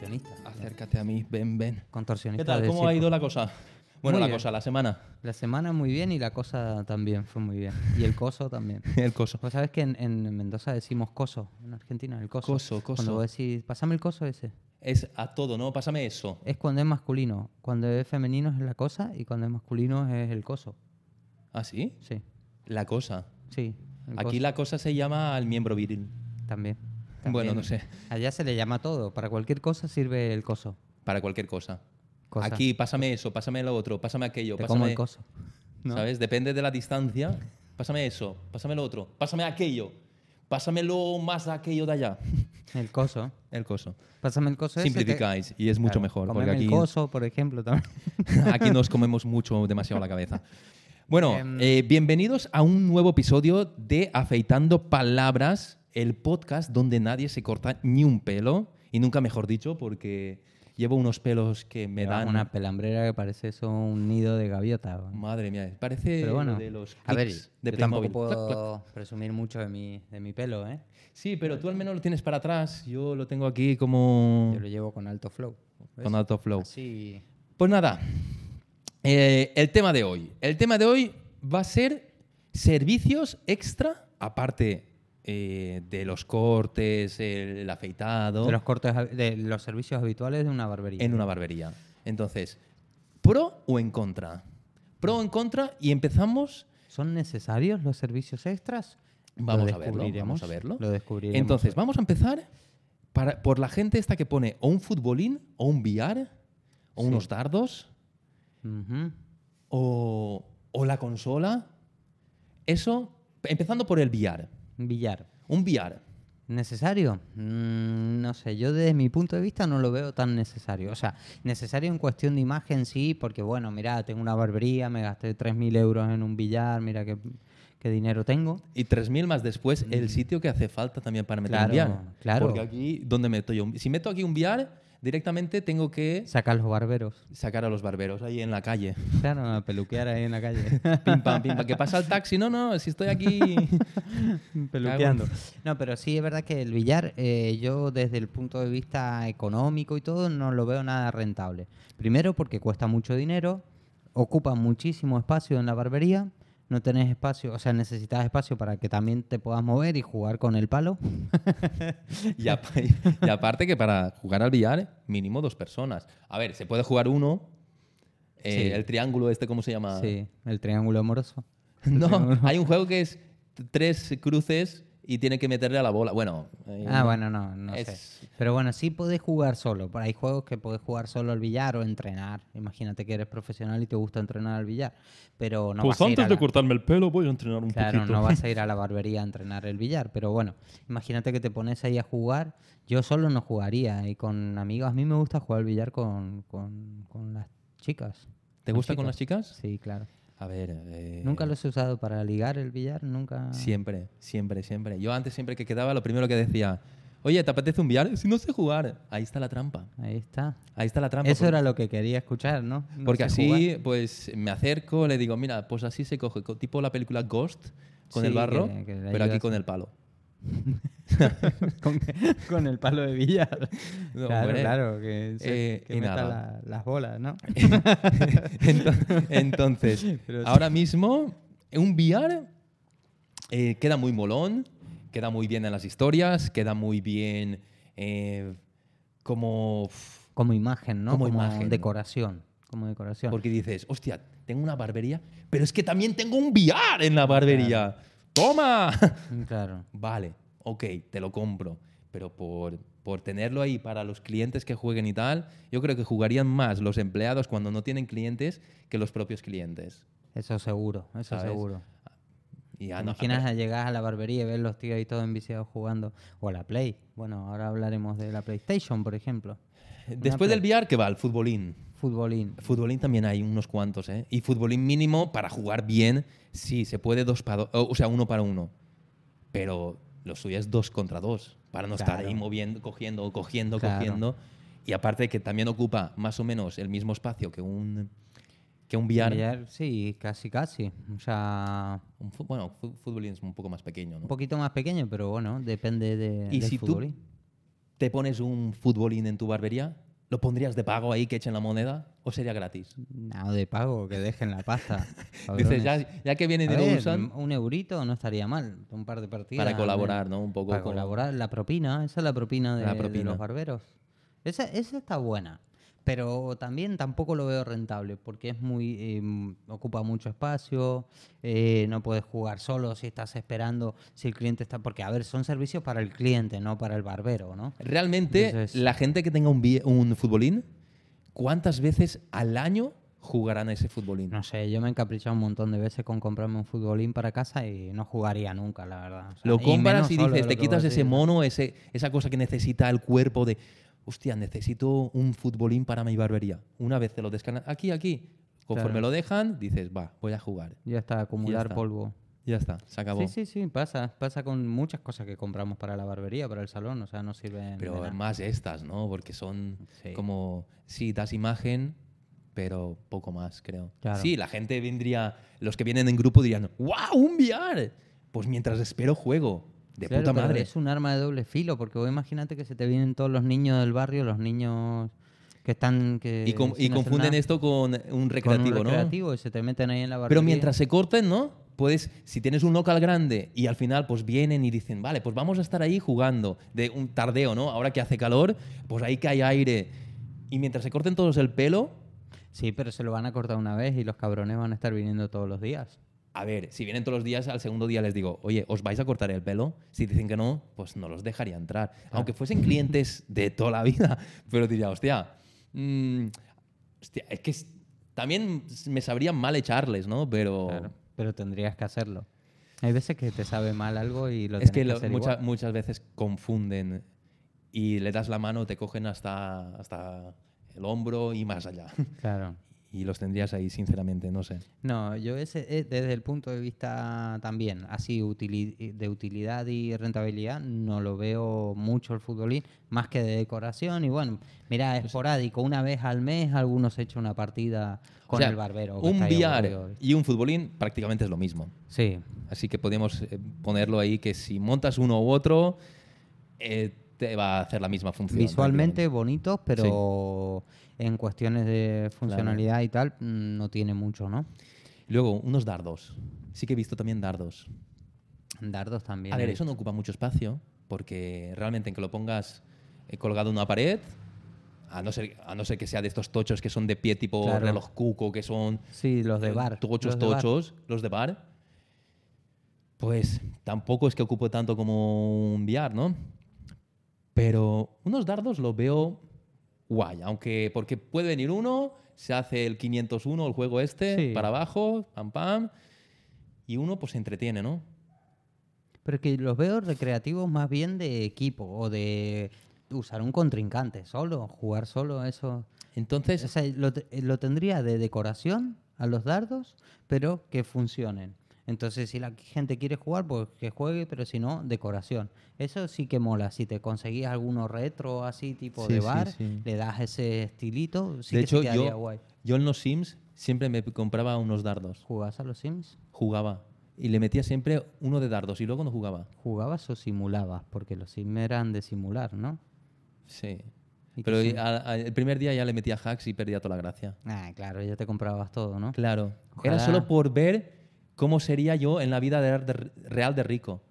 para contorsionistas. Acércate a mí, ven, ven. Contorsionistas. ¿Qué tal? ¿Cómo ha ido la cosa? Bueno, Muy la bien. cosa, la semana. La semana muy bien y la cosa también fue muy bien. Y el coso también. El coso. Vos sabés que en, en Mendoza decimos coso, en Argentina el coso. Coso, coso. Cuando vos decís, pasame el coso ese. Es a todo, ¿no? Pásame eso. Es cuando es masculino. Cuando es femenino es la cosa y cuando es masculino es el coso. ¿Ah, sí? Sí, La cosa. sí. Aquí coso la cosa se llama el miembro viril. También. Bueno, no sé. Allá se le llama todo. Para cualquier cosa sirve el coso. Para cualquier cosa. Cosa. Aquí, pásame eso, pásame lo otro, pásame aquello, Te pásame... como el coso. ¿no? ¿Sabes? Depende de la distancia. Pásame eso, pásame lo otro, pásame aquello, pásamelo más aquello de allá. El coso. El coso. Pásame el coso que- Simplificáis y es mucho Claro, mejor. Porque aquí, el coso, por ejemplo, también. aquí nos comemos mucho, demasiado la cabeza. Bueno, Em. eh, bienvenidos a un nuevo episodio de Afeitando Palabras, el podcast donde nadie se corta ni un pelo. Y nunca mejor dicho, porque llevo unos pelos que me dan... una pelambrera que parece eso un nido de gaviota. Madre mía, parece Pero bueno, de los a ver, de yo tampoco Playmobil. Clac, clac. puedo presumir mucho de mi, de mi pelo, ¿eh? Sí, pero tú al menos lo tienes para atrás. Yo lo tengo aquí como Yo lo llevo con alto flow. ¿ves? con alto flow. Así. Pues nada, eh, el tema de hoy. El tema de hoy va a ser servicios extra, aparte eh, de los cortes, el, el afeitado, De los cortes, de los servicios habituales de una barbería. en una barbería. Entonces, ¿pro o en contra? Pro o en contra y empezamos... ¿Son necesarios los servicios extras? Vamos a verlo, vamos a verlo. Lo descubriremos. Entonces, vamos a empezar para- por la gente esta que pone o un futbolín, o un VR, o Sí. unos dardos, o, o la consola. Eso, empezando por el VR. Billar. Un VR. ¿Necesario? Mm, no sé, yo desde mi punto de vista no lo veo tan necesario. O sea, necesario en cuestión de imagen sí, porque bueno, mira, tengo una barbería, me gasté 3.000 euros en un billar, mira qué, qué dinero tengo. Y 3.000 más después el sitio que hace falta también para meter un Mm. Claro, claro. Porque aquí, ¿dónde meto yo? Si meto aquí un VR, directamente tengo que Sacar los barberos. sacar a los barberos ahí en la calle. Claro, a peluquear ahí en la calle. Pim, pam, pim, pam. ¿Qué pasa el taxi? No, no, si estoy aquí... peluqueando. No, pero sí es verdad que el billar, eh, yo desde el punto de vista económico y todo, no lo veo nada rentable. Primero porque cuesta mucho dinero, ocupa muchísimo espacio en la barbería, no tenés espacio, o sea, necesitas espacio para que también te puedas mover y jugar con el palo. Y, apa- y aparte que para jugar al billar, mínimo dos personas. A ver, se puede jugar uno. eh, Sí. El triángulo este, ¿cómo se llama? Sí, el triángulo amoroso. No, hay un juego que es tres cruces y tiene que meterle a la bola. Bueno. eh, Ah, bueno, no, no Es- sé. Pero bueno, sí podés jugar solo. Pero Hay juegos que podés jugar solo al billar o entrenar. Imagínate que eres profesional y te gusta entrenar al billar. Pero no pues vas a ir antes a de la- cortarme el pelo voy a entrenar un Claro, poquito. no vas a ir a la barbería a entrenar el billar, pero bueno, imagínate que te pones ahí a jugar. Yo solo no jugaría y con amigos. A mí me gusta jugar al billar con, con, con las chicas. ¿Te gusta con las chicas? Sí, claro. A ver. eh, Nunca los he usado para ligar el billar, nunca. Siempre, siempre, siempre. Yo antes, siempre que quedaba, lo primero que decía, oye, ¿te apetece un billar? Si no sé jugar. Ahí está la trampa. Ahí está. Ahí está la trampa. Eso porque- era lo que quería escuchar, ¿no? No Porque así, jugar. pues me acerco, le digo, mira, pues así se coge, co- tipo la película Ghost, con Sí, el barro, que- que le pero aquí con el palo. con, con el palo de billar. No, claro, hombre. claro, que, se- Eh, que y meta la- las bolas, ¿no? Ento- Entonces, Pero sí. ahora mismo, un VR eh, queda muy molón, queda muy bien en las historias, queda muy bien eh, como... Como imagen, ¿no? Como imagen. decoración. Como decoración. Porque dices, hostia, tengo una barbería, pero es que también tengo un VR en la barbería. ¡Toma! Claro. Vale, ok, te lo compro. Pero por, por tenerlo ahí para los clientes que jueguen y tal, yo creo que jugarían más los empleados cuando no tienen clientes que los propios clientes. Eso seguro, eso ¿Sabes? seguro. Y ¿Te ah, no, imaginas a llegar a la barbería y ver los tíos ahí todos enviciados jugando? O a la Play. Bueno, ahora hablaremos de la PlayStation, por ejemplo. Después del VR, ¿qué va? El futbolín. Futbolín. Futbolín también hay unos cuantos, ¿eh? Y futbolín mínimo para jugar bien, sí, se puede dos para dos, o sea, uno para uno. Pero lo suyo es dos contra dos, para no estar Claro. ahí moviendo, cogiendo, cogiendo, Claro. cogiendo. Y aparte que también ocupa más o menos el mismo espacio que un, que un VR. Billar, sí, casi, casi. O sea, Un bueno, fu- futbolín es un poco más pequeño, ¿no? un poquito más pequeño, pero bueno, depende de, Y del si tú- futbolín. te pones un futbolín en tu barbería, ¿lo pondrías de pago ahí que echen la moneda o sería gratis? No, de pago, que dejen la pasta. Dices, ya, ya que vienen y usan, un eurito no estaría mal, un par de partidas. para colaborar, ¿no? Un poco Para con- colaborar, la propina, esa es la propina de, La de propina. los barberos. Esa, esa está buena, pero también tampoco lo veo rentable porque es muy eh, ocupa mucho espacio, eh, no puedes jugar solo si estás esperando, si el cliente está... Porque, a ver, son servicios para el cliente, no para el barbero, ¿no? Realmente, Entonces- la gente que tenga un, un futbolín, ¿cuántas veces al año jugarán a ese futbolín? No sé, yo me he encaprichado un montón de veces con comprarme un futbolín para casa y no jugaría nunca, la verdad. O sea, Lo y compras y solo dices, te quitas ese mono, ese, esa cosa que necesita el cuerpo de, hostia, necesito un futbolín para mi barbería. Una vez te lo descargas, aquí, aquí. Conforme Claro. lo dejan, dices, va, voy a jugar. Ya está, acumular está. polvo. Ya está, se acabó. Sí, sí, sí, pasa. Pasa con muchas cosas que compramos para la barbería, para el salón. O sea, no sirven. de Pero nada. más estas, ¿no? Porque son Sí. como, sí, das imagen, pero poco más, creo. Claro. Sí, la gente vendría, los que vienen en grupo dirían, ¡wow, un VR! Pues mientras espero juego. De Claro, puta madre. Es un arma de doble filo, porque vos imagínate que se te vienen todos los niños del barrio, los niños que están. Que Y, com- y confunden nada, esto con un con un recreativo, ¿no? recreativo y se te meten ahí en la barbería. Pero mientras se corten, ¿no? Puedes, si tienes un local grande y al final pues vienen y dicen, vale, pues vamos a estar ahí jugando de un tardeo, ¿no? Ahora que hace calor, pues ahí que hay aire. Y mientras se corten todos el pelo, Sí, pero se lo van a cortar una vez y los cabrones van a estar viniendo todos los días. A ver, si vienen todos los días, al segundo día les digo, oye, ¿os vais a cortar el pelo? Si dicen que no, pues no los dejaría entrar. Aunque fuesen clientes de toda la vida, pero diría, hostia, mm, hostia, es que es- también me sabría mal echarles, ¿no? Pero... Claro, pero tendrías que hacerlo. Hay veces que te sabe mal algo y lo es tienes que que, hacer mucha- igual. muchas veces confunden y le das la mano, te cogen hasta, hasta el hombro y más allá. Claro. Y los tendrías ahí, sinceramente, no sé. No, yo ese, eh, desde el punto de vista también, así utili- de utilidad y rentabilidad, no lo veo mucho el futbolín, más que de decoración. Y bueno, mira, esporádico, una vez al mes algunos echan una partida con O sea, el barbero. Un VR y un futbolín prácticamente es lo mismo. Sí, Así que podríamos eh, ponerlo ahí que si montas uno u otro, eh, te va a hacer la misma función. visualmente bonitos, pero en cuestiones de funcionalidad y tal, mm, no tiene mucho, ¿no? Luego, unos dardos. Sí que he visto también dardos. Dardos también. A ver, eso no ocupa mucho espacio, porque realmente en que lo pongas eh, colgado en una pared, a no, ser, a no ser que sea de estos tochos que son de pie tipo Claro. reloj cuco, que son Sí, los de eh, bar. tochos, los de bar. tochos, los de bar, pues tampoco es que ocupe tanto como un VR, ¿no? Pero unos dardos los veo guay, aunque porque puede venir uno, se hace el 501, el juego este, Sí. para abajo, pam pam, y uno pues se entretiene, ¿no? Pero que los veo recreativos más bien de equipo o de usar un contrincante solo, jugar solo, eso. Entonces, O sea, lo tendría de decoración a los dardos, pero que funcionen. Entonces, si la gente quiere jugar, pues que juegue, pero si no, decoración. Eso sí que mola. Si te conseguís alguno retro así, tipo Sí, de bar, sí. le das ese estilito, sí de que hecho, se yo, guay. yo en los Sims siempre me compraba unos dardos. ¿Jugabas a los Sims? Jugaba. Y le metía siempre uno de dardos y luego no jugaba. ¿Jugabas o simulabas? Porque los Sims eran de simular, ¿no? Sí. ¿Y qué Pero sim- a- a- el primer día ya le metía hacks y perdía toda la gracia. Ah, claro, ya te comprabas todo, ¿no? Claro. Era solo por ver cómo sería yo en la vida real de rico.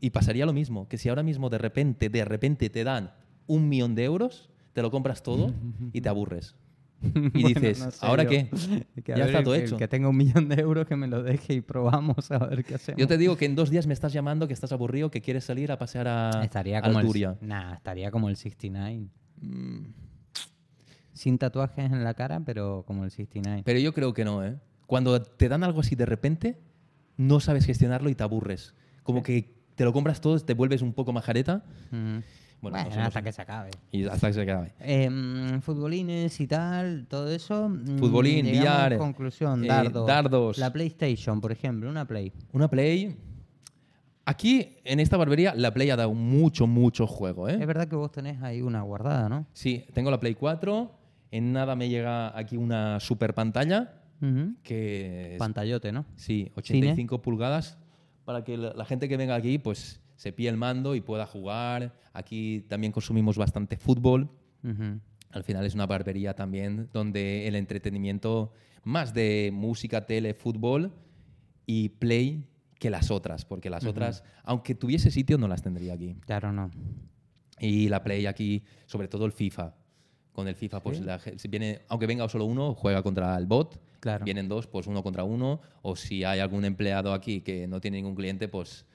Y pasaría lo mismo, que si ahora mismo de repente, de repente te dan un millón de euros, te lo compras todo y te aburres. Y dices, no sé ¿ahora yo. qué? Que ya ver, está todo que- hecho. Que tenga un millón de euros que me lo deje y probamos a ver qué hacemos. Yo te digo que en dos días me estás llamando, que estás aburrido, que quieres salir a pasear a, estaría a como Alturia. el, nah, estaría como el 69. Mm, Sin tatuajes en la cara, pero como el 69. Pero yo creo que no, ¿eh? Cuando te dan algo así de repente, no sabes gestionarlo y te aburres. Como que te lo compras todo, te vuelves un poco majareta Ujú. Bueno, Bueno, no somos- hasta que se acabe. y hasta que se acabe. Em, futbolines y tal, todo eso. mm, Futbolín, VR, conclusión, eh, dardos. dardos. La PlayStation, por ejemplo, una Play. Una Play. Aquí, en esta barbería, la Play ha dado mucho, mucho juego, ¿eh? Es verdad que vos tenés ahí una guardada, ¿no? Sí, tengo la Play 4. En nada me llega aquí una super pantalla Que es, Pantallote, ¿no? sí, 85 pulgadas para que la, la gente que venga aquí pues se pille el mando y pueda jugar. Aquí también consumimos bastante fútbol. Al final es una barbería también donde el entretenimiento más de música, tele, fútbol y play que las otras, porque las otras, aunque tuviese sitio, no las tendría aquí. Claro, no. Y la play aquí, sobre todo el FIFA. Con el FIFA, pues la si viene, aunque venga solo uno, juega contra el bot. Claro. Vienen dos, pues uno contra uno. O si hay algún empleado aquí que no tiene ningún cliente, pues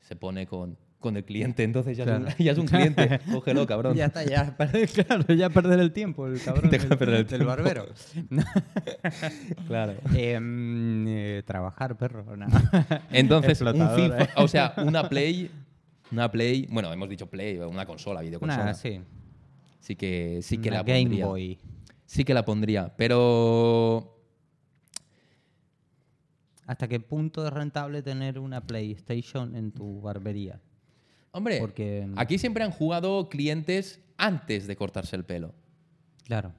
se pone con, con el cliente. Entonces ya, Claro. es, un, ya es un cliente. Cógelo, cabrón. Ya está, ya claro, ya perder el tiempo, el cabrón. Deja perder el barbero. Claro. Em, eh, trabajar, perro. no. Entonces, un FIFA, ¿eh? o sea, una Play, una Play, bueno, hemos dicho Play, una consola, videoconsola. Una, sí. Sí que, sí que una la Game pondría. Boy. Sí que la pondría, pero ¿Hasta qué punto es rentable tener una PlayStation en tu barbería? hombre, Porque- aquí siempre han jugado clientes antes de cortarse el pelo. Claro.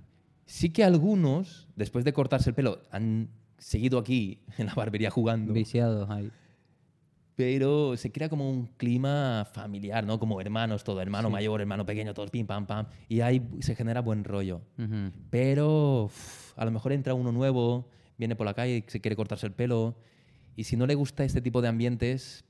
Sí que algunos, después de cortarse el pelo, han seguido aquí en la barbería jugando, Viciados ahí. pero se crea como un clima familiar, ¿no? Como hermanos, todo, hermano Sí. mayor, hermano pequeño, todos pim, pam, pam, y ahí se genera buen rollo. Pero uf, a lo mejor entra uno nuevo, viene por la calle y se quiere cortarse el pelo. Y si no le gusta este tipo de ambientes,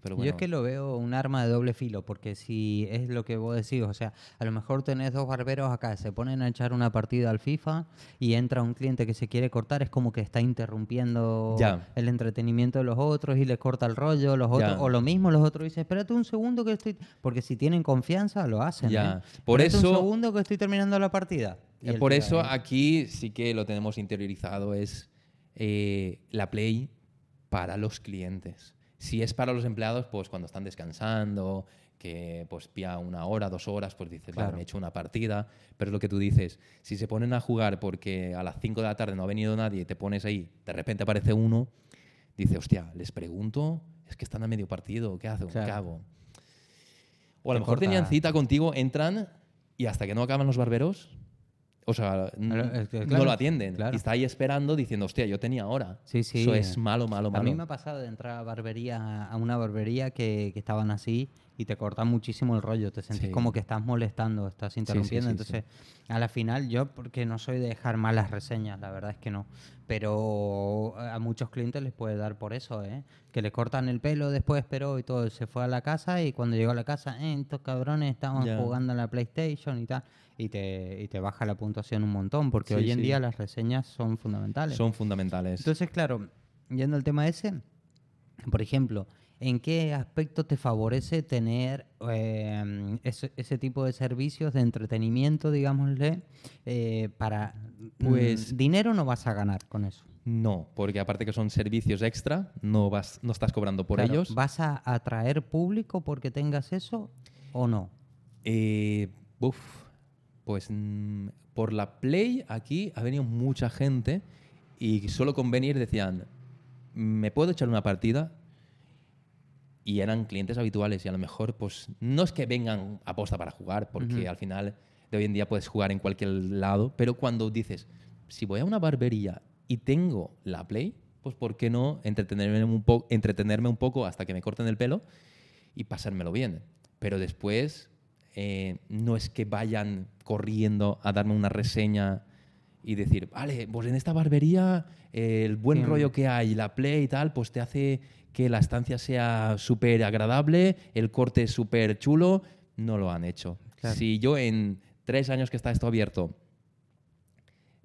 pero bueno. Yo es que lo veo un arma de doble filo, porque si es lo que vos decís, o sea, a lo mejor tenés dos barberos acá, se ponen a echar una partida al FIFA y entra un cliente que se quiere cortar, es como que está interrumpiendo Ya. el entretenimiento de los otros y le corta el rollo, los otros, Ya. o lo mismo los otros dicen, espérate un segundo que estoy, porque si tienen confianza lo hacen. Ya. ¿eh? Por Espérate eso- un segundo que estoy terminando la partida. Y Eh, por eso ahí, aquí sí que lo tenemos interiorizado, es eh, la Play para los clientes. Si es para los empleados, pues cuando están descansando, que pues pía una hora, dos horas, pues dices, vale, me he hecho una partida. Pero es lo que tú dices, si se ponen a jugar porque a las 5 de la tarde no ha venido nadie y te pones ahí, de repente aparece uno, dice, hostia, les pregunto, es que están a medio partido, ¿qué hago? ¿Qué Claro. hago? O a lo mejor corta- tenían cita contigo, entran y hasta que no acaban los barberos, o sea, es que, no lo atienden. claro. Y está ahí esperando diciendo, hostia, yo tenía hora. Sí, sí. Eso es malo, malo, A malo. mí me ha pasado de entrar a barbería, a una barbería que, que estaban así y te cortan muchísimo el rollo. Te sentís Sí. como que estás molestando, estás interrumpiendo. Entonces, a la final, yo, porque no soy de dejar malas reseñas, la verdad es que no. Pero a muchos clientes les puede dar por eso, ¿eh? Que le cortan el pelo después, pero y todo. Se fue a la casa y cuando llegó a la casa, eh, estos cabrones estaban jugando a la PlayStation y tal. Y te, y te baja la puntuación un montón, porque Sí, hoy en sí. día las reseñas son fundamentales. Son fundamentales. Entonces, claro, yendo al tema ese, por ejemplo, ¿en qué aspecto te favorece tener eh, ese, ese tipo de servicios de entretenimiento, digámosle, eh, para... Pues- mm, dinero no vas a ganar con eso. no, porque aparte que son servicios extra, no, vas, no estás cobrando por Claro, ellos. ¿Vas a atraer público porque tengas eso o no? Eh, uf, pues mm, por la Play aquí ha venido mucha gente y solo con venir decían, ¿me puedo echar una partida? Y eran clientes habituales y a lo mejor pues no es que vengan a posta para jugar, porque al final de hoy en día puedes jugar en cualquier lado, pero cuando dices, si voy a una barbería y tengo la Play, pues ¿por qué no entretenerme un, po- entretenerme un poco hasta que me corten el pelo y pasármelo bien? Pero después eh, no es que vayan corriendo a darme una reseña y decir, vale, pues en esta barbería eh, el buen Sí. rollo que hay, la play y tal, pues te hace que la estancia sea súper agradable, el corte súper chulo. No lo han hecho. Claro. Si yo en tres años que está esto abierto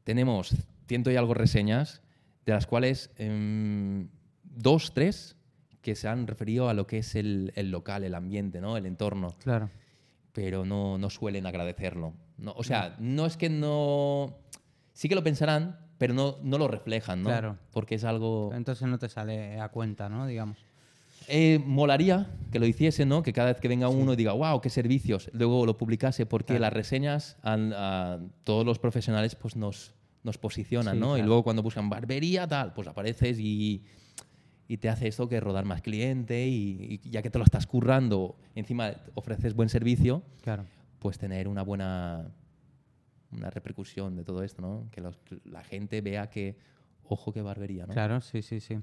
tenemos ciento y algo reseñas, de las cuales em, dos, tres que se han referido a lo que es el, el local, el ambiente, ¿no? el entorno Claro. pero no, no suelen agradecerlo. No, o sea, no es que no... Sí que lo pensarán, pero no, no lo reflejan, ¿no? Claro. Porque es algo... Entonces no te sale a cuenta, ¿no? Digamos. Eh, molaría que lo hiciese, ¿no? Que cada vez que venga uno diga, wow, qué servicios, luego lo publicase, porque Claro. las reseñas a todos los profesionales pues nos, nos posicionan, Sí, ¿no? Y luego cuando buscan barbería, tal, pues apareces y, y te hace esto que rodar más cliente y, y ya que te lo estás currando, encima ofreces buen servicio, Claro. pues tener una buena una repercusión de todo esto, ¿no? Que la gente vea que, ojo qué barbería, ¿no? Claro, sí, sí, sí.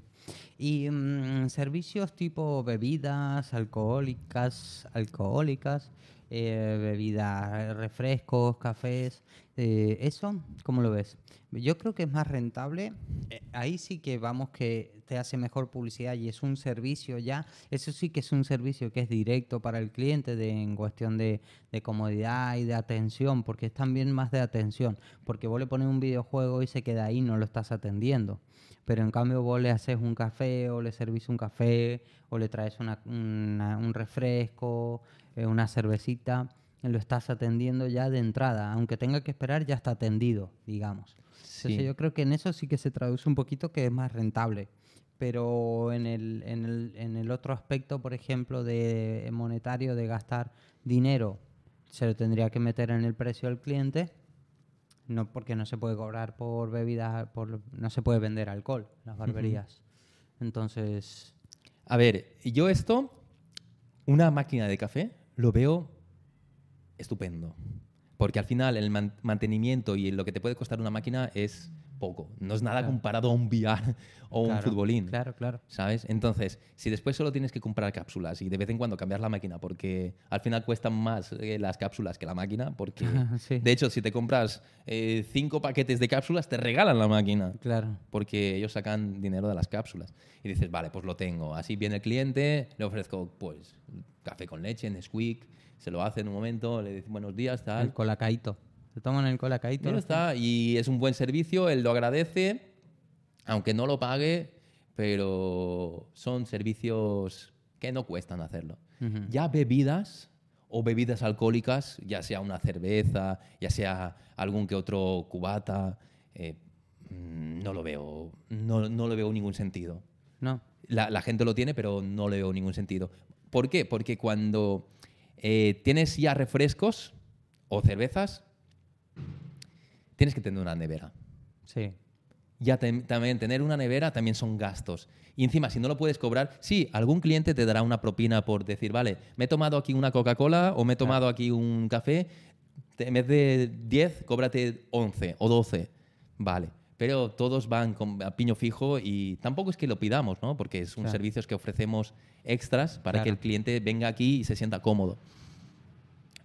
Y mm, servicios tipo bebidas alcohólicas, alcohólicas, eh, bebidas, refrescos, cafés, eh, ¿eso cómo lo ves? Yo creo que es más rentable, eh, ahí sí que vamos que te hace mejor publicidad y es un servicio ya, eso sí que es un servicio que es directo para el cliente de, en cuestión de, de comodidad y de atención, porque es también más de atención, porque vos le pones un videojuego y se queda ahí, no lo estás atendiendo pero en cambio vos le haces un café o le servís un café o le traes una, una- un refresco, eh, una cervecita, lo estás atendiendo ya de entrada, aunque tenga que esperar ya está atendido, digamos. Entonces Sí. yo creo que en eso sí que se traduce un poquito que es más rentable. Pero en el, en el, en el otro aspecto, por ejemplo, de monetario, de gastar dinero, se lo tendría que meter en el precio al cliente no porque no se puede cobrar por bebidas, por, no se puede vender alcohol en las barberías. Entonces, A ver, yo esto, una máquina de café, lo veo estupendo. Porque al final el man- mantenimiento y lo que te puede costar una máquina es poco. No es nada Claro. comparado a un VR o un futbolín. Claro, claro. ¿Sabes? Entonces, si después solo tienes que comprar cápsulas y de vez en cuando cambiar la máquina, porque al final cuestan más eh, las cápsulas que la máquina, porque Sí. de hecho, si te compras eh, cinco paquetes de cápsulas, te regalan la máquina Claro. porque ellos sacan dinero de las cápsulas. Y dices, vale, pues lo tengo. Así viene el cliente, le ofrezco pues café con leche, Nesquik, se lo hace en un momento, le dice buenos días, El tal. colacaito. Se toman el colacaito. Y ya ¿no? está. Y es un buen servicio, él lo agradece, aunque no lo pague, pero son servicios que no cuestan hacerlo. Ujú. Ya bebidas o bebidas alcohólicas, ya sea una cerveza, ya sea algún que otro cubata, eh, mm, no lo veo, no, no le veo ningún sentido. No. La, la gente lo tiene, pero no le veo ningún sentido. ¿Por qué? Porque cuando eh, tienes ya refrescos o cervezas, tienes que tener una nevera. Sí. Ya también tener una nevera también son gastos. Y encima, si no lo puedes cobrar, sí, algún cliente te dará una propina por decir, vale, me he tomado aquí una Coca-Cola o me he tomado aquí un café, en vez de 10, cóbrate 11 o 12. Vale. Pero todos van con, a piño fijo y tampoco es que lo pidamos, ¿no? Porque son Claro. servicios que ofrecemos extras para que el cliente venga aquí y se sienta cómodo.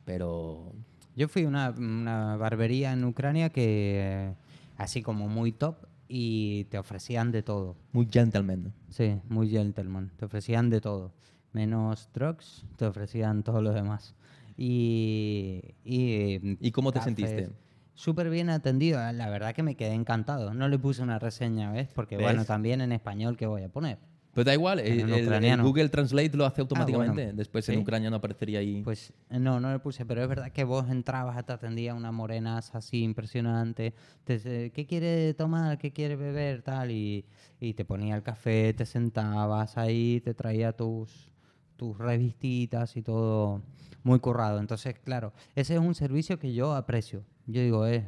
Pero Yo fui a una, una barbería en Ucrania que, eh, así como muy top, y te ofrecían de todo. muy gentleman. Sí, muy gentleman. Te ofrecían de todo. Menos drugs, te ofrecían todo lo demás. Y, y, ¿Y cómo te cafés. sentiste? Súper bien atendido. La verdad que me quedé encantado. No le puse una reseña, ¿ves? Porque, ¿Ves? bueno, también en español, ¿qué voy a poner? Pero da igual, el, el-. Google Translate lo hace automáticamente. bueno. Después en ¿Sí? ucraniano aparecería ahí. Pues eh, no, no le puse, pero es verdad que vos entrabas, te atendía una morenaza así impresionante. Te ¿qué quiere tomar? ¿Qué quiere beber? Tal, y, y te ponía el café, te sentabas ahí, te traía tus, tus revistitas y todo muy currado. Entonces, claro, ese es un servicio que yo aprecio. Yo digo, eh,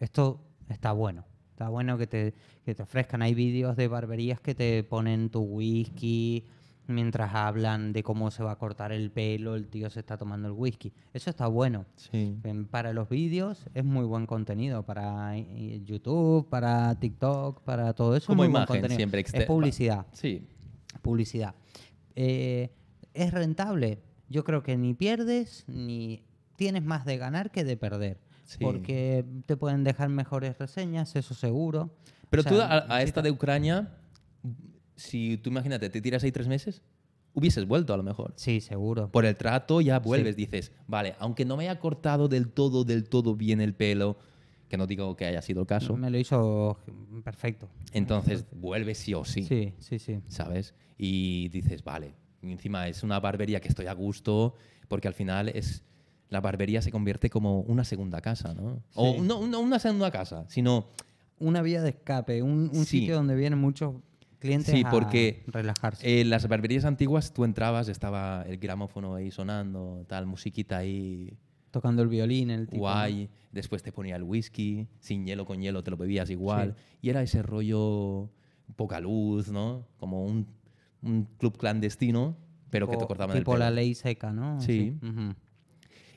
esto está bueno. Está bueno que te, que te ofrezcan. Hay vídeos de barberías que te ponen tu whisky mientras hablan de cómo se va a cortar el pelo, el tío se está tomando el whisky. Eso está bueno. sí. Em, Para los vídeos es muy buen contenido. Para eh, YouTube, para TikTok, para todo eso. es Como muy buen imagen contenido. siempre. Es publicidad Sí. publicidad. Eh, ¿Es rentable? Yo creo que ni pierdes ni tienes más de ganar que de perder. Sí. Porque te pueden dejar mejores reseñas, eso seguro. Pero O sea, tú a, a esta de Ucrania, si tú imagínate, te tiras ahí tres meses, hubieses vuelto a lo mejor. Sí, seguro. Por el trato ya vuelves, dices, vale, aunque no me haya cortado del todo, del todo bien el pelo, que no digo que haya sido el caso, Me lo hizo perfecto. entonces vuelves sí o sí. Sí, sí, sí. ¿sabes? Y dices, vale, encima es una barbería que estoy a gusto, porque al final es la barbería se convierte como una segunda casa, ¿no? O Sí. no, no una segunda casa, sino Una vía de escape, un, un Sí. sitio donde vienen muchos clientes Sí, a porque, relajarse. en las barberías antiguas tú entrabas, estaba el gramófono ahí sonando, tal, musiquita ahí tocando el violín, el tipo. ¿no? guay, después te ponía el whisky, sin hielo con hielo te lo bebías igual, y era ese rollo poca luz, ¿no? Como un, un club clandestino, pero que te Tipo- cortaban el Tipo pelo. la ley seca, ¿no? Sí. Ujú.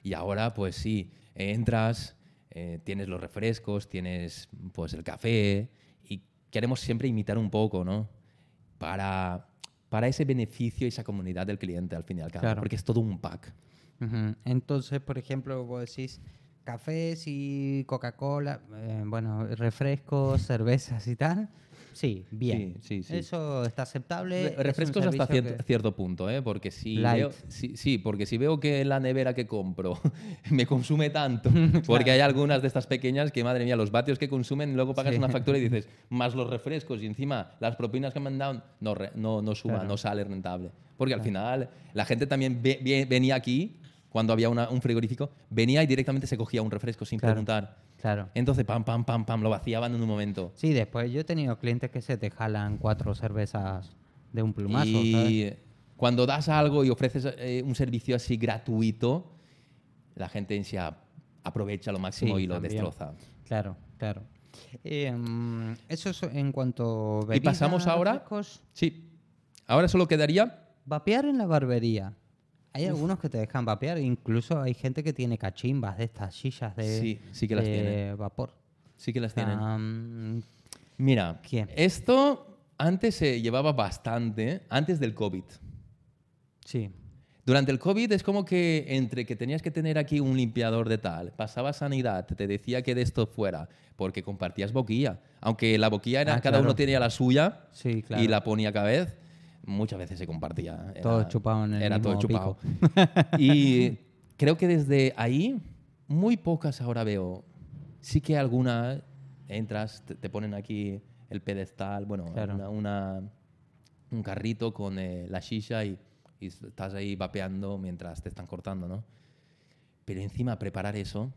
Y ahora, pues sí, entras, eh, tienes los refrescos, tienes pues el café y queremos siempre imitar un poco, ¿no? Para, para ese beneficio y esa comunidad del cliente al fin y al cabo, Claro. porque es todo un pack. Ujú. Entonces, por ejemplo, vos decís cafés y Coca-Cola, eh, bueno, refrescos, cervezas y tal. Sí, bien. Sí, sí, sí. Eso está aceptable. es Re- refrescos hasta servicio cierto, que- cierto punto, ¿eh? Porque si veo, sí, sí, porque si veo que la nevera que compro me consume tanto, porque hay algunas de estas pequeñas que, madre mía, los vatios que consumen, luego pagas una factura y dices, más los refrescos y encima las propinas que me han dado, no, no, no suma, Claro. no sale rentable. Porque al final la gente también ve- ve- venía aquí, cuando había una- un frigorífico, venía y directamente se cogía un refresco sin Claro. preguntar. Claro. Entonces, pam, pam, pam, pam, lo vaciaban en un momento. Sí, después yo he tenido clientes que se te jalan cuatro cervezas de un plumazo. y ¿sabes? cuando das algo y ofreces eh, un servicio así gratuito, la gente en sí aprovecha lo máximo Sí, y lo también. destroza. Claro, claro. Eh, eso es en cuanto Y pasamos bebidas, ahora- refrescos. Sí. Ahora solo quedaría. Vapear en la barbería. Hay algunos que te dejan vapear, incluso hay gente que tiene cachimbas de estas sillas de, Sí, sí que las de tiene. vapor. Sí que las tienen. Am, Mira, ¿quién? esto antes se llevaba bastante, antes del COVID. sí, Durante el COVID es como que entre que tenías que tener aquí un limpiador de tal, pasaba sanidad, te decía que de esto fuera, porque compartías boquilla. Aunque la boquilla era, Ah, cada claro. uno tenía la suya sí, claro. y la ponía cada vez, muchas veces se compartía. Era- Todo chupado en el Era todo mismo chupado. y creo que desde ahí, muy pocas ahora veo. Sí que alguna entras, te, te ponen aquí el pedestal, bueno, Claro. una- una- un carrito con eh, la shisha y, y estás ahí vapeando mientras te están cortando, ¿no? Pero encima preparar eso,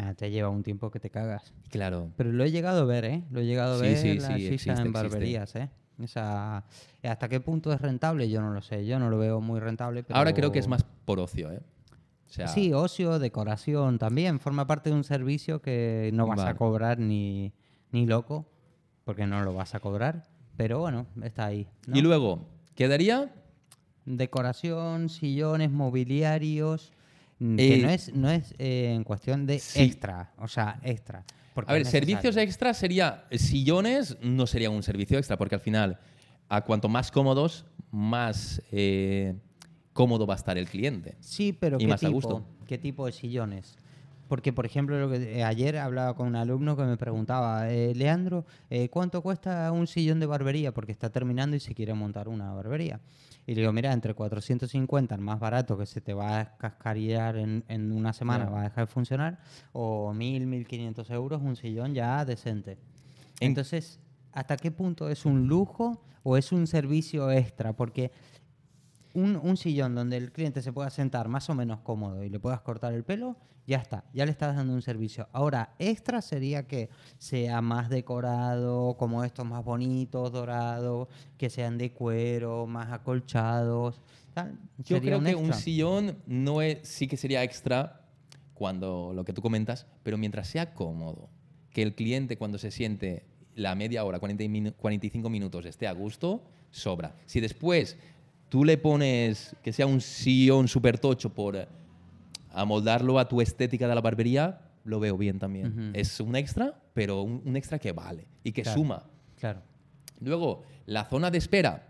Ah, te lleva un tiempo que te cagas. claro, Pero lo he llegado a ver, ¿eh? Lo he llegado a Sí, ver sí, la sí, shisha existe, en existe. barberías, ¿eh? Esa, ¿Hasta qué punto es rentable? Yo no lo sé. Yo no lo veo muy rentable. Pero... ahora creo que es más por ocio, ¿eh? O sea, Sí, ocio, decoración también. Forma parte de un servicio que no vas a cobrar ni, ni loco, porque no lo vas a cobrar. Pero bueno, está ahí. ¿no? Y luego, quedaría Decoración, sillones, mobiliarios. Mm, que Eh, no es, no es eh, en cuestión de sí. extra. O sea, extra. A ver, servicios extras sería sillones, no sería un servicio extra, porque al final, a cuanto más cómodos, más eh, cómodo va a estar el cliente. Sí, pero y ¿qué más a tipo? gusto. ¿Qué tipo de sillones? Porque, por ejemplo, lo que, eh, ayer hablaba con un alumno que me preguntaba, eh, Leandro, eh, ¿cuánto cuesta un sillón de barbería? Porque está terminando y se quiere montar una barbería. Y le digo, mira, entre 450, el más barato que se te va a cascarillar en, en una semana, Claro. va a dejar de funcionar, o 1.000, 1.500 euros, un sillón ya decente. En- Entonces, ¿hasta qué punto es un lujo o es un servicio extra? Porque un, un sillón donde el cliente se pueda sentar más o menos cómodo y le puedas cortar el pelo, ya está, ya le estás dando un servicio. Ahora, extra sería que sea más decorado, como estos más bonitos, dorados, que sean de cuero, más acolchados. tal. Yo creo que un sillón no es, sí que sería extra cuando lo que tú comentas, pero mientras sea cómodo, que el cliente cuando se siente la media hora, 40 y minu- 45 minutos esté a gusto, sobra. Si después tú le pones que sea un sillón súper tocho por amoldarlo a tu estética de la barbería, lo veo bien también. Es un extra, pero un, un extra que vale y que Claro. suma. Claro. Luego, la zona de espera,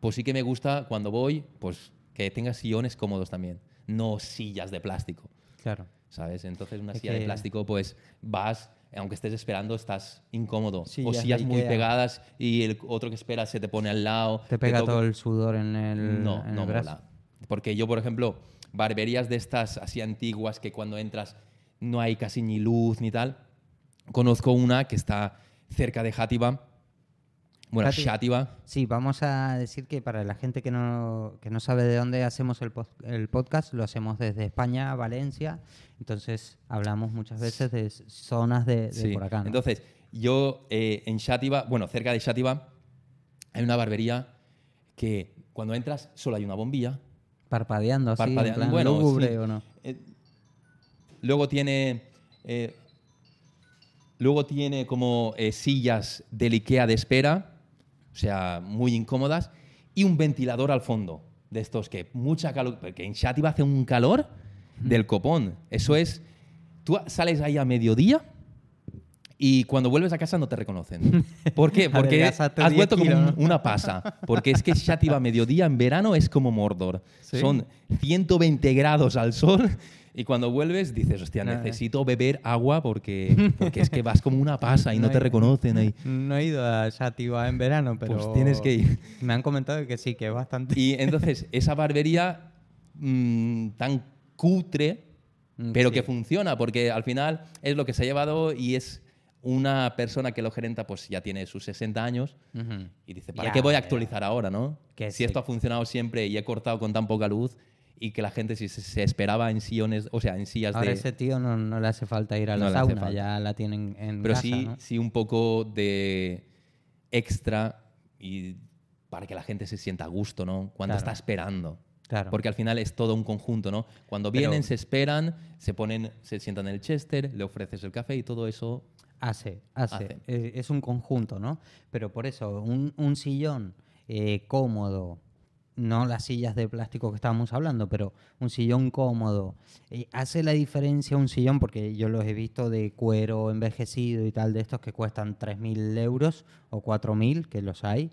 pues sí que me gusta cuando voy, pues que tenga sillones cómodos también, no sillas de plástico, Claro. ¿sabes? Entonces una Es silla de plástico, pues vas, aunque estés esperando, estás incómodo. o Sillas muy pegadas y el otro que espera se te pone al lado. Te pega toca- todo el sudor en el, no, en el no brazo. mola. Porque yo, por ejemplo, barberías de estas así antiguas que cuando entras no hay casi ni luz ni tal. Conozco una que está cerca de Játiva. Bueno. Xátiva. Sí, vamos a decir que para la gente que no, que no sabe de dónde hacemos el, pod- el podcast, lo hacemos desde España Valencia. Entonces hablamos muchas veces de zonas de, de Sí. por acá. ¿no? Entonces, yo eh, en Xátiva, bueno, cerca de Xátiva, hay una barbería que cuando entras solo hay una bombilla. Parpadeando así, en Parpadea- plan bueno, lúgubre sí. o no. Eh, luego tiene. eh, luego tiene como eh, sillas del IKEA de espera, o sea, muy incómodas, y un ventilador al fondo, de estos que mucha calor, porque en Xátiva hace un calor del copón. Eso es, tú sales ahí a mediodía y cuando vuelves a casa no te reconocen. ¿Por qué? Porque has 10 vuelto como un- una pasa. Porque es que Shati a mediodía en verano es como Mordor. Sí. Son 120 grados al sol y cuando vuelves dices, hostia, Nada. necesito beber agua porque, porque es que vas como una pasa y no, No te reconocen ahí. No he ido a Sativa en verano, pero. Pues tienes que ir. Me han comentado que sí, que es bastante. Y entonces esa barbería mm, tan cutre, Mm, pero sí. que funciona, porque al final es lo que se ha llevado y es una persona que lo gerenta, pues ya tiene sus 60 años Ujú. y dice, ¿para Ya, qué voy a ya. actualizar ahora, no? Que si sí. esto ha funcionado siempre y he cortado con tan poca luz y que la gente si se, esperaba en sillones, o sea, en sillas Ahora de... ese tío no, no le hace falta ir a la No sauna, ya la tienen en Pero casa, sí, ¿no? sí un poco de extra y para que la gente se sienta a gusto, ¿no? Cuando Claro. está esperando. Claro. Porque al final es todo un conjunto, ¿no? Cuando Pero- vienen, se esperan, se ponen, se sientan en el chester, le ofreces el café y todo eso. Hace, hace. Hace. Eh, Es un conjunto, ¿no? Pero por eso, un, un sillón eh, cómodo, no las sillas de plástico que estábamos hablando, pero un sillón cómodo, eh, hace la diferencia un sillón, porque yo los he visto de cuero envejecido y tal, de estos que cuestan 3.000 euros o 4.000, que los hay,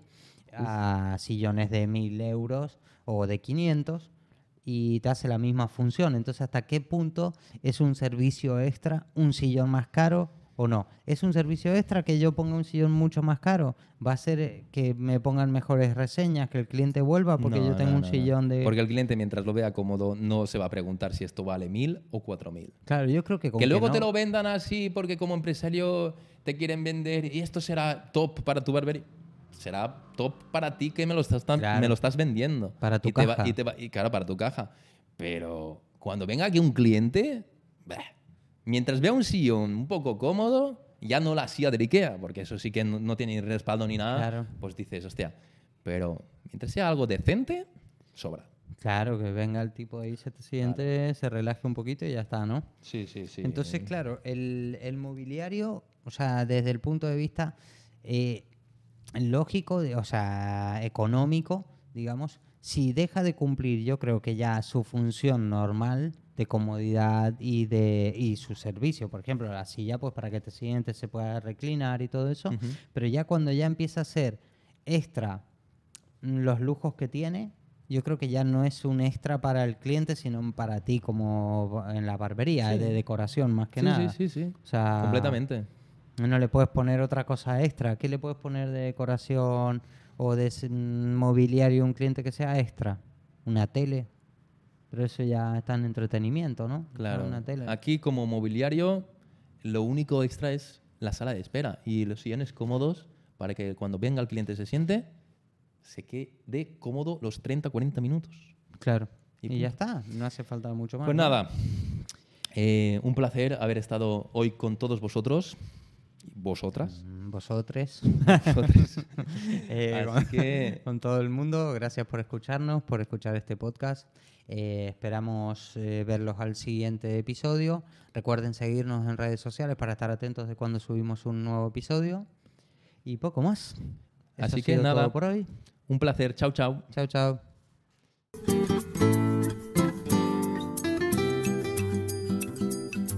a sillones de 1.000 euros o de 500 y te hace la misma función. Entonces, ¿hasta qué punto es un servicio extra, un sillón más caro o no? ¿Es un servicio extra que yo ponga un sillón mucho más caro? ¿Va a ser eh, que me pongan mejores reseñas, que el cliente vuelva porque No, yo tengo no, un no, no. sillón de... Porque el cliente, mientras lo vea cómodo, no se va a preguntar si esto vale mil o cuatro mil. Claro, yo creo que con Que luego no- te lo vendan así porque como empresario te quieren vender y esto será top para tu barbería. Será top para ti que me lo estás, tan- Claro. me lo estás vendiendo. Para tu y te va- caja. y, te va- y claro, para tu caja. Pero cuando venga aquí un cliente, bah, mientras vea un sillón un poco cómodo, ya no la silla de Ikea, porque eso sí que no, no tiene ni respaldo ni nada, Claro. pues dices, hostia, pero mientras sea algo decente, sobra. Claro, que venga el tipo ahí, se te siente, se relaje un poquito y ya está, ¿no? Sí, sí, sí. Entonces, claro, el, el mobiliario, o sea, desde el punto de vista eh, lógico, de- o sea, económico, digamos, si deja de cumplir, yo creo que ya su función normal de comodidad y de y su servicio, por ejemplo, la silla, pues para que te sientes, se pueda reclinar y todo eso, pero ya cuando ya empieza a ser extra mm, los lujos que tiene, yo creo que ya no es un extra para el cliente, sino para ti como en la barbería, Sí. de decoración más que sí, nada. sí, sí, sí. O sea, Completamente. no le puedes poner otra cosa extra. ¿Qué le puedes poner de decoración o de mm, mobiliario a un cliente que sea extra? Una tele. Pero eso ya está en entretenimiento, ¿no? Claro. Una tele. Aquí como mobiliario, lo único extra es la sala de espera y los sillones cómodos para que cuando venga el cliente se siente, se quede cómodo los 30-40 minutos. Claro. Y Y, ya está. No hace falta mucho más. Pues ¿no? nada, eh, un placer haber estado hoy con todos vosotros. Vosotras. Mm, Vosotros. Vosotros. Eh, Así que- con todo el mundo, gracias por escucharnos, por escuchar este podcast. Eh, esperamos eh, verlos al siguiente episodio. Recuerden seguirnos en redes sociales para estar atentos de cuando subimos un nuevo episodio. Y poco más. Eso Así que nada. por hoy. Un placer. Chao, chao. Chao, chao.